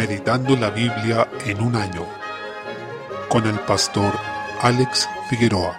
Meditando la Biblia en un año con el pastor Alex Figueroa.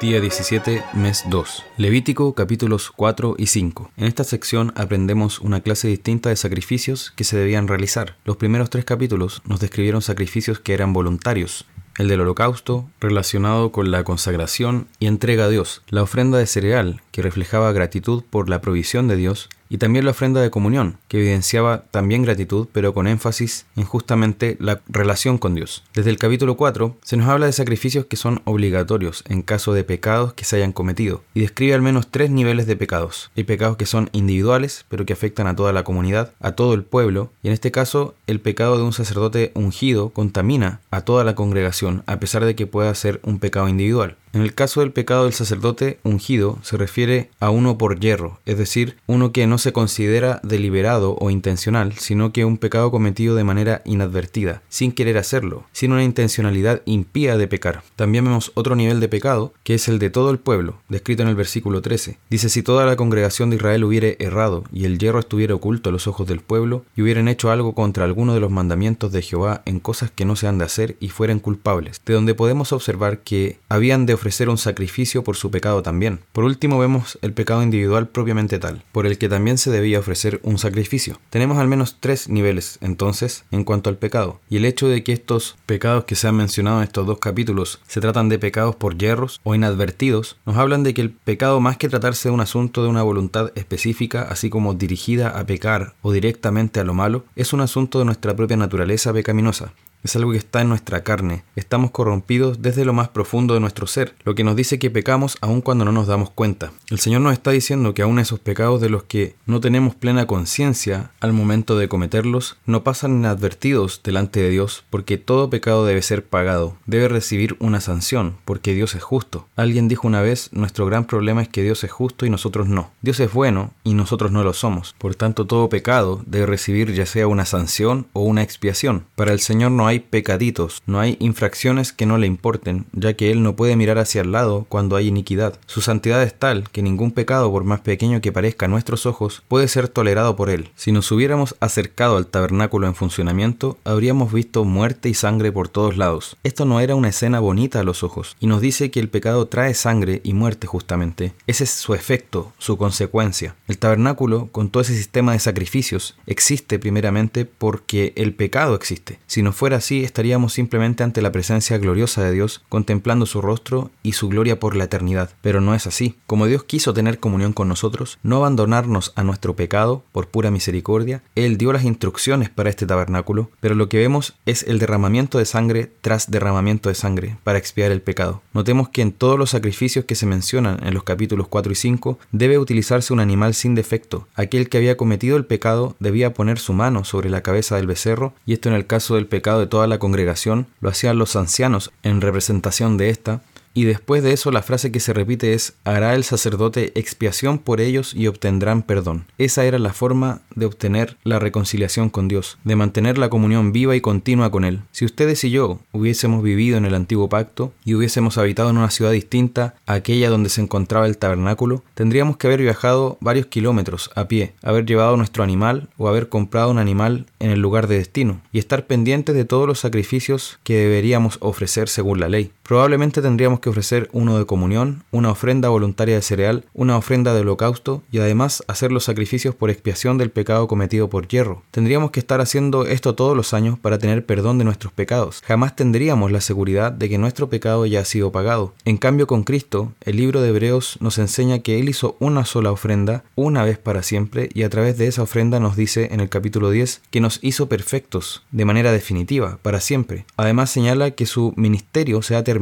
Día 17, mes 2. Levítico capítulos 4 y 5. En esta sección aprendemos una clase distinta de sacrificios que se debían realizar. Los primeros tres capítulos nos describieron sacrificios que eran voluntarios, el del holocausto, relacionado con la consagración y entrega a Dios, la ofrenda de cereal, que reflejaba gratitud por la provisión de Dios, y también la ofrenda de comunión, que evidenciaba también gratitud, pero con énfasis en justamente la relación con Dios. Desde el capítulo 4 se nos habla de sacrificios que son obligatorios en caso de pecados que se hayan cometido, y describe al menos tres niveles de pecados. Hay pecados que son individuales, pero que afectan a toda la comunidad, a todo el pueblo, y en este caso el pecado de un sacerdote ungido contamina a toda la congregación, a pesar de que pueda ser un pecado individual. En el caso del pecado del sacerdote ungido se refiere a uno por hierro, es decir, uno que no se considera deliberado o intencional, sino que un pecado cometido de manera inadvertida, sin querer hacerlo, sin una intencionalidad impía de pecar. También vemos otro nivel de pecado, que es el de todo el pueblo, descrito en el versículo 13. Dice, si toda la congregación de Israel hubiere errado y el hierro estuviera oculto a los ojos del pueblo, y hubieran hecho algo contra alguno de los mandamientos de Jehová en cosas que no se han de hacer y fueran culpables, de donde podemos observar que habían de ofrecer un sacrificio por su pecado también. Por último vemos el pecado individual propiamente tal, por el que también se debía ofrecer un sacrificio. Tenemos al menos tres niveles entonces en cuanto al pecado, y el hecho de que estos pecados que se han mencionado en estos dos capítulos se tratan de pecados por hierros o inadvertidos, nos hablan de que el pecado más que tratarse de un asunto de una voluntad específica, así como dirigida a pecar o directamente a lo malo, es un asunto de nuestra propia naturaleza pecaminosa. Es algo que está en nuestra carne. Estamos corrompidos desde lo más profundo de nuestro ser, lo que nos dice que pecamos aun cuando no nos damos cuenta. El Señor nos está diciendo que aun esos pecados de los que no tenemos plena conciencia al momento de cometerlos, no pasan inadvertidos delante de Dios, porque todo pecado debe ser pagado, debe recibir una sanción, porque Dios es justo. Alguien dijo una vez, nuestro gran problema es que Dios es justo y nosotros no. Dios es bueno y nosotros no lo somos. Por tanto, todo pecado debe recibir ya sea una sanción o una expiación. Para el Señor no hay pecaditos, no hay infracciones que no le importen, ya que Él no puede mirar hacia el lado cuando hay iniquidad. Su santidad es tal que ningún pecado, por más pequeño que parezca a nuestros ojos, puede ser tolerado por Él. Si nos hubiéramos acercado al tabernáculo en funcionamiento, habríamos visto muerte y sangre por todos lados. Esto no era una escena bonita a los ojos, y nos dice que el pecado trae sangre y muerte justamente. Ese es su efecto, su consecuencia. El tabernáculo, con todo ese sistema de sacrificios, existe primeramente porque el pecado existe. Si no fuera así, estaríamos simplemente ante la presencia gloriosa de Dios, contemplando su rostro y su gloria por la eternidad. Pero no es así. Como Dios quiso tener comunión con nosotros, no abandonarnos a nuestro pecado por pura misericordia, Él dio las instrucciones para este tabernáculo, pero lo que vemos es el derramamiento de sangre tras derramamiento de sangre para expiar el pecado. Notemos que en todos los sacrificios que se mencionan en los capítulos 4 y 5 debe utilizarse un animal sin defecto. Aquel que había cometido el pecado debía poner su mano sobre la cabeza del becerro, y esto en el caso del pecado de toda la congregación, lo hacían los ancianos en representación de esta, y después de eso la frase que se repite es, hará el sacerdote expiación por ellos y obtendrán perdón. Esa era la forma de obtener la reconciliación con Dios, de mantener la comunión viva y continua con Él. Si ustedes y yo hubiésemos vivido en el antiguo pacto y hubiésemos habitado en una ciudad distinta a aquella donde se encontraba el tabernáculo, tendríamos que haber viajado varios kilómetros a pie, haber llevado nuestro animal o haber comprado un animal en el lugar de destino y estar pendientes de todos los sacrificios que deberíamos ofrecer según la ley. Probablemente tendríamos que ofrecer uno de comunión, una ofrenda voluntaria de cereal, una ofrenda de holocausto y además hacer los sacrificios por expiación del pecado cometido por hierro. Tendríamos que estar haciendo esto todos los años para tener perdón de nuestros pecados. Jamás tendríamos la seguridad de que nuestro pecado ya ha sido pagado. En cambio con Cristo, el libro de Hebreos nos enseña que Él hizo una sola ofrenda, una vez para siempre, y a través de esa ofrenda nos dice en el capítulo 10 que nos hizo perfectos, de manera definitiva, para siempre. Además señala que su ministerio se ha terminado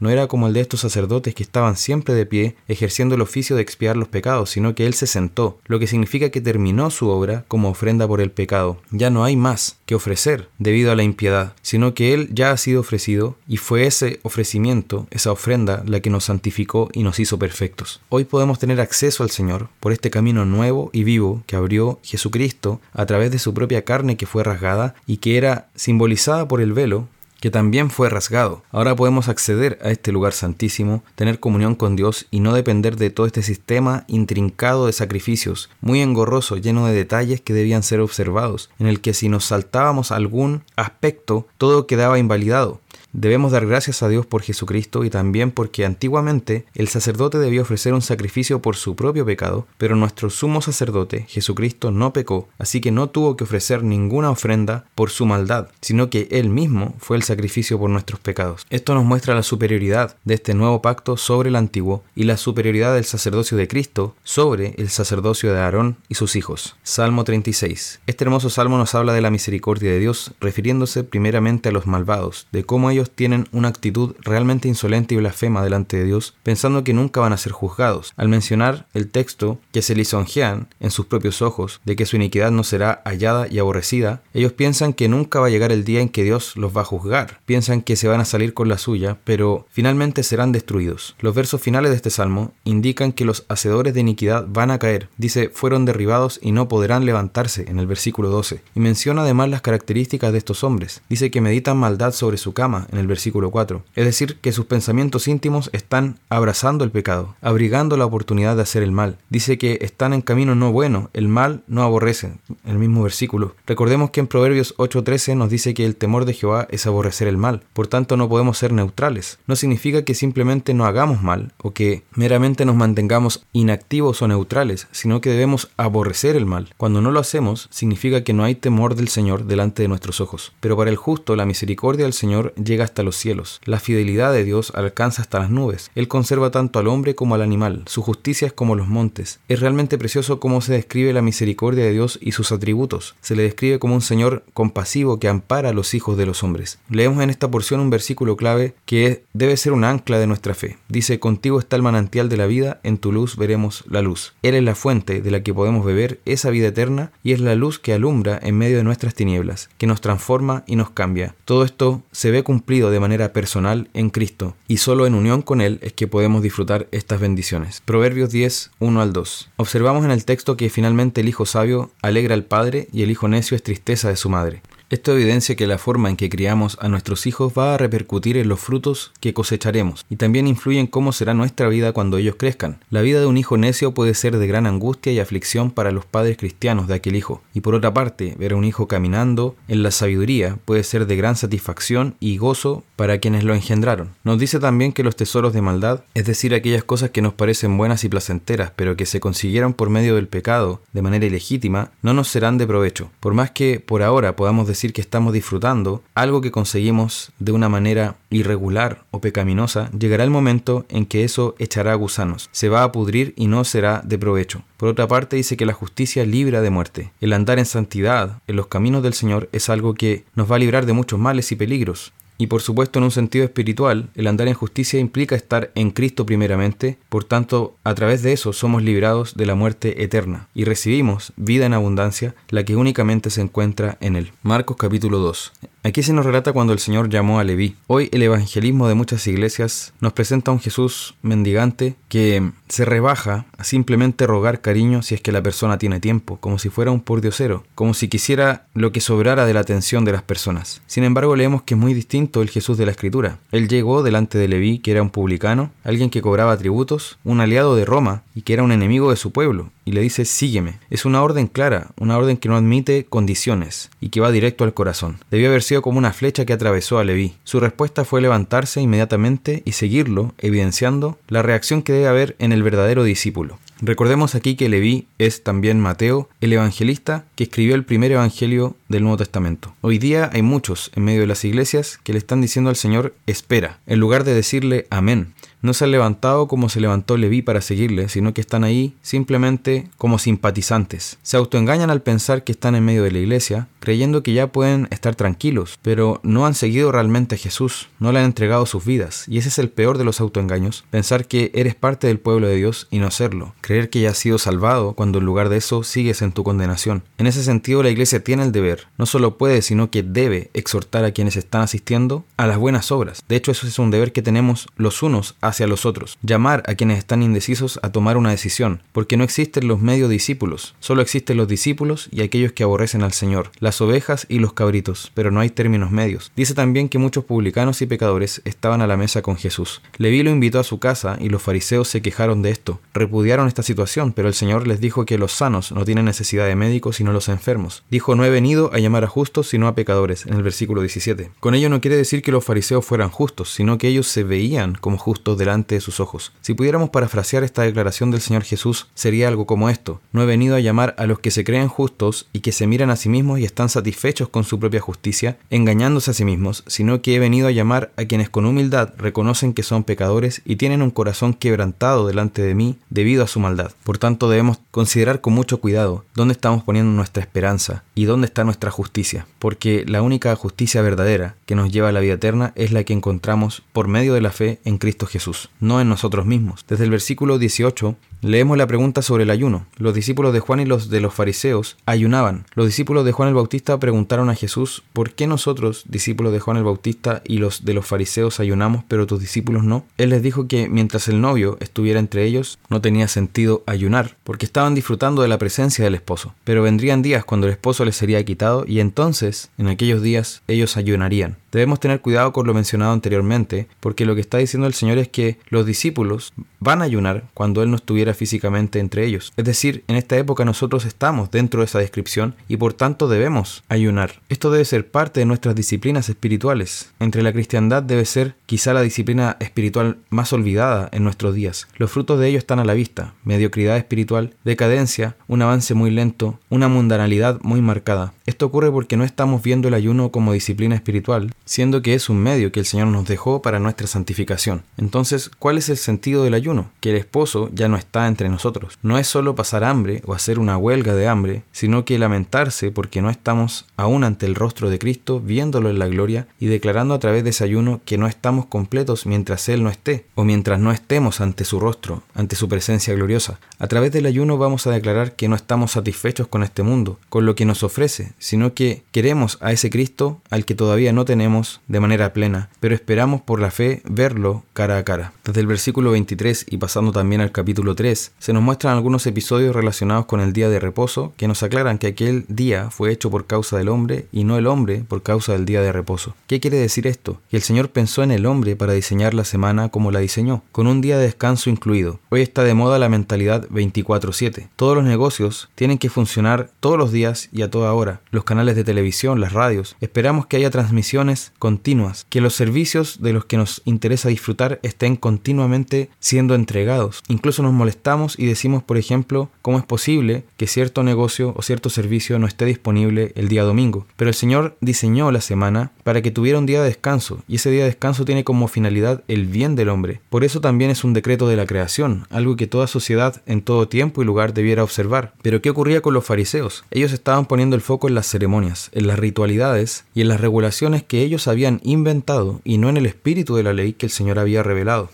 no era como el de estos sacerdotes que estaban siempre de pie, ejerciendo el oficio de expiar los pecados, sino que él se sentó, lo que significa que terminó su obra como ofrenda por el pecado. Ya no hay más que ofrecer debido a la impiedad, sino que él ya ha sido ofrecido y fue ese ofrecimiento, esa ofrenda, la que nos santificó y nos hizo perfectos. Hoy podemos tener acceso al Señor por este camino nuevo y vivo que abrió Jesucristo a través de su propia carne que fue rasgada y que era simbolizada por el velo que también fue rasgado. Ahora podemos acceder a este lugar santísimo, tener comunión con Dios y no depender de todo este sistema intrincado de sacrificios, muy engorroso, lleno de detalles que debían ser observados, en el que si nos saltábamos algún aspecto, todo quedaba invalidado. Debemos dar gracias a Dios por Jesucristo y también porque antiguamente el sacerdote debía ofrecer un sacrificio por su propio pecado, pero nuestro sumo sacerdote, Jesucristo, no pecó, así que no tuvo que ofrecer ninguna ofrenda por su maldad, sino que él mismo fue el sacrificio por nuestros pecados. Esto nos muestra la superioridad de este nuevo pacto sobre el antiguo y la superioridad del sacerdocio de Cristo sobre el sacerdocio de Aarón y sus hijos. Salmo 36. Este hermoso salmo nos habla de la misericordia de Dios, refiriéndose primeramente a los malvados, de cómo ellos tienen una actitud realmente insolente y blasfema delante de Dios, pensando que nunca van a ser juzgados. Al mencionar el texto que se lisonjean en sus propios ojos de que su iniquidad no será hallada y aborrecida, ellos piensan que nunca va a llegar el día en que Dios los va a juzgar. Piensan que se van a salir con la suya, pero finalmente serán destruidos. Los versos finales de este salmo indican que los hacedores de iniquidad van a caer. Dice, fueron derribados y no podrán levantarse en el versículo 12. Y menciona además las características de estos hombres. Dice que meditan maldad sobre su cama en el versículo 4. Es decir, que sus pensamientos íntimos están abrazando el pecado, abrigando la oportunidad de hacer el mal. Dice que están en camino no bueno, el mal no aborrece, el mismo versículo. Recordemos que en Proverbios 8:13 nos dice que el temor de Jehová es aborrecer el mal, por tanto no podemos ser neutrales. No significa que simplemente no hagamos mal o que meramente nos mantengamos inactivos o neutrales, sino que debemos aborrecer el mal. Cuando no lo hacemos, significa que no hay temor del Señor delante de nuestros ojos. Pero para el justo, la misericordia del Señor llega hasta los cielos. La fidelidad de Dios alcanza hasta las nubes. Él conserva tanto al hombre como al animal. Su justicia es como los montes. Es realmente precioso cómo se describe la misericordia de Dios y sus atributos. Se le describe como un Señor compasivo que ampara a los hijos de los hombres. Leemos en esta porción un versículo clave que debe ser un ancla de nuestra fe. Dice, contigo está el manantial de la vida, en tu luz veremos la luz. Él es la fuente de la que podemos beber esa vida eterna y es la luz que alumbra en medio de nuestras tinieblas, que nos transforma y nos cambia. Todo esto se ve de manera personal en Cristo y solo en unión con Él es que podemos disfrutar estas bendiciones. Proverbios 10, 1 al 2. Observamos en el texto que finalmente el hijo sabio alegra al padre y el hijo necio es tristeza de su madre. Esto evidencia que la forma en que criamos a nuestros hijos va a repercutir en los frutos que cosecharemos y también influye en cómo será nuestra vida cuando ellos crezcan. La vida de un hijo necio puede ser de gran angustia y aflicción para los padres cristianos de aquel hijo, y por otra parte, ver a un hijo caminando en la sabiduría puede ser de gran satisfacción y gozo para quienes lo engendraron. Nos dice también que los tesoros de maldad, es decir, aquellas cosas que nos parecen buenas y placenteras, pero que se consiguieron por medio del pecado de manera ilegítima, no nos serán de provecho. Por más que por ahora podamos decir que estamos disfrutando algo que conseguimos de una manera irregular o pecaminosa, llegará el momento en que eso echará gusanos, se va a pudrir y no será de provecho. Por otra parte, dice que la justicia libra de muerte. El andar en santidad, en los caminos del Señor, es algo que nos va a librar de muchos males y peligros. Y por supuesto en un sentido espiritual, el andar en justicia implica estar en Cristo primeramente, por tanto a través de eso somos librados de la muerte eterna y recibimos vida en abundancia, la que únicamente se encuentra en Él. Marcos capítulo 2. Aquí se nos relata cuando el Señor llamó a Leví. Hoy el evangelismo de muchas iglesias nos presenta a un Jesús mendigante que se rebaja a simplemente rogar cariño si es que la persona tiene tiempo, como si fuera un pordiosero, como si quisiera lo que sobrara de la atención de las personas. Sin embargo, leemos que es muy distinto el Jesús de la Escritura. Él llegó delante de Leví, que era un publicano, alguien que cobraba tributos, un aliado de Roma y que era un enemigo de su pueblo, y le dice sígueme. Es una orden clara, una orden que no admite condiciones y que va directo al corazón. Debió haber como una flecha que atravesó a Leví. Su respuesta fue levantarse inmediatamente y seguirlo, evidenciando la reacción que debe haber en el verdadero discípulo. Recordemos aquí que Leví es también Mateo, el evangelista que escribió el primer evangelio del Nuevo Testamento. Hoy día hay muchos en medio de las iglesias que le están diciendo al Señor espera, en lugar de decirle amén no se han levantado como se levantó Leví para seguirle, sino que están ahí simplemente como simpatizantes. Se autoengañan al pensar que están en medio de la iglesia, creyendo que ya pueden estar tranquilos, pero no han seguido realmente a Jesús, no le han entregado sus vidas, y ese es el peor de los autoengaños, pensar que eres parte del pueblo de Dios y no serlo, creer que ya has sido salvado cuando en lugar de eso sigues en tu condenación. En ese sentido la iglesia tiene el deber No solo puede, sino que debe exhortar a quienes están asistiendo a las buenas obras. De hecho, eso es un deber que tenemos los unos hacia los otros. Llamar a quienes están indecisos a tomar una decisión, porque no existen los medio discípulos, solo existen los discípulos y aquellos que aborrecen al Señor, las ovejas y los cabritos, pero no hay términos medios. Dice también que muchos publicanos y pecadores estaban a la mesa con Jesús. Leví lo invitó a su casa y los fariseos se quejaron de esto. Repudiaron esta situación, pero el Señor les dijo que los sanos no tienen necesidad de médicos sino los enfermos. Dijo, no he venido a llamar a justos sino a pecadores, en el versículo 17. Con ello no quiere decir que los fariseos fueran justos, sino que ellos se veían como justos delante de sus ojos. Si pudiéramos parafrasear esta declaración del Señor Jesús, sería algo como esto. No he venido a llamar a los que se creen justos y que se miran a sí mismos y están satisfechos con su propia justicia, engañándose a sí mismos, sino que he venido a llamar a quienes con humildad reconocen que son pecadores y tienen un corazón quebrantado delante de mí debido a su maldad. Por tanto, debemos considerar con mucho cuidado dónde estamos poniendo nuestra esperanza y dónde está nuestra justicia, porque la única justicia verdadera que nos lleva a la vida eterna es la que encontramos por medio de la fe en Cristo Jesús, no en nosotros mismos. Desde el versículo 18 Leemos la pregunta sobre el ayuno. Los discípulos de Juan y los de los fariseos ayunaban. Los discípulos de Juan el Bautista preguntaron a Jesús, ¿por qué nosotros, discípulos de Juan el Bautista y los de los fariseos ayunamos, pero tus discípulos no? Él les dijo que mientras el novio estuviera entre ellos, no tenía sentido ayunar, porque estaban disfrutando de la presencia del esposo. Pero vendrían días cuando el esposo les sería quitado y entonces, en aquellos días, ellos ayunarían. Debemos tener cuidado con lo mencionado anteriormente, porque lo que está diciendo el Señor es que los discípulos van a ayunar cuando Él no estuviera físicamente entre ellos. Es decir, en esta época nosotros estamos dentro de esa descripción y por tanto debemos ayunar. Esto debe ser parte de nuestras disciplinas espirituales. Entre la cristiandad debe ser quizá la disciplina espiritual más olvidada en nuestros días. Los frutos de ello están a la vista. Mediocridad espiritual, decadencia, un avance muy lento, una mundanalidad muy marcada. Esto ocurre porque no estamos viendo el ayuno como disciplina espiritual, siendo que es un medio que el Señor nos dejó para nuestra santificación. Entonces, ¿cuál es el sentido del ayuno? Que el esposo ya no está entre nosotros. No es solo pasar hambre o hacer una huelga de hambre, sino que lamentarse porque no estamos aún ante el rostro de Cristo, viéndolo en la gloria y declarando a través de ese ayuno que no estamos completos mientras Él no esté, o mientras no estemos ante su rostro, ante su presencia gloriosa. A través del ayuno vamos a declarar que no estamos satisfechos con este mundo, con lo que nos ofrece, sino que queremos a ese Cristo al que todavía no tenemos de manera plena, pero esperamos por la fe verlo cara a cara. Desde el versículo 23 y pasando también al capítulo 3, se nos muestran algunos episodios relacionados con el día de reposo que nos aclaran que aquel día fue hecho por causa del hombre y no el hombre por causa del día de reposo. ¿Qué quiere decir esto? Que el Señor pensó en el hombre para diseñar la semana como la diseñó, con un día de descanso incluido. Hoy está de moda la mentalidad 24/7. Todos los negocios tienen que funcionar todos los días y a toda hora los canales de televisión, las radios. Esperamos que haya transmisiones continuas, que los servicios de los que nos interesa disfrutar estén continuamente siendo entregados. Incluso nos molestamos y decimos, por ejemplo, cómo es posible que cierto negocio o cierto servicio no esté disponible el día domingo. Pero el Señor diseñó la semana para que tuviera un día de descanso, y ese día de descanso tiene como finalidad el bien del hombre. Por eso también es un decreto de la creación, algo que toda sociedad en todo tiempo y lugar debiera observar. Pero ¿qué ocurría con los fariseos? Ellos estaban poniendo el foco en la las ceremonias, en las ritualidades y en las regulaciones que ellos habían inventado y no en el espíritu de la ley que el Señor había revelado.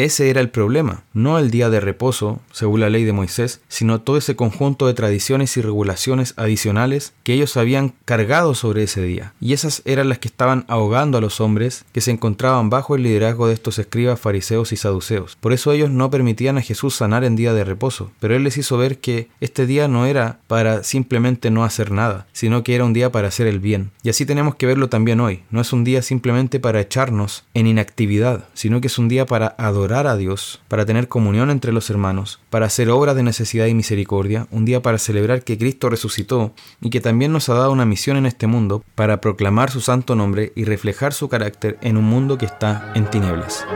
Ese era el problema, no el día de reposo, según la ley de Moisés, sino todo ese conjunto de tradiciones y regulaciones adicionales que ellos habían cargado sobre ese día. Y esas eran las que estaban ahogando a los hombres que se encontraban bajo el liderazgo de estos escribas fariseos y saduceos. Por eso ellos no permitían a Jesús sanar en día de reposo, pero él les hizo ver que este día no era para simplemente no hacer nada, sino que era un día para hacer el bien. Y así tenemos que verlo también hoy. No es un día simplemente para echarnos en inactividad, sino que es un día para adorar a Dios, para tener comunión entre los hermanos, para hacer obras de necesidad y misericordia, un día para celebrar que Cristo resucitó y que también nos ha dado una misión en este mundo para proclamar su santo nombre y reflejar su carácter en un mundo que está en tinieblas.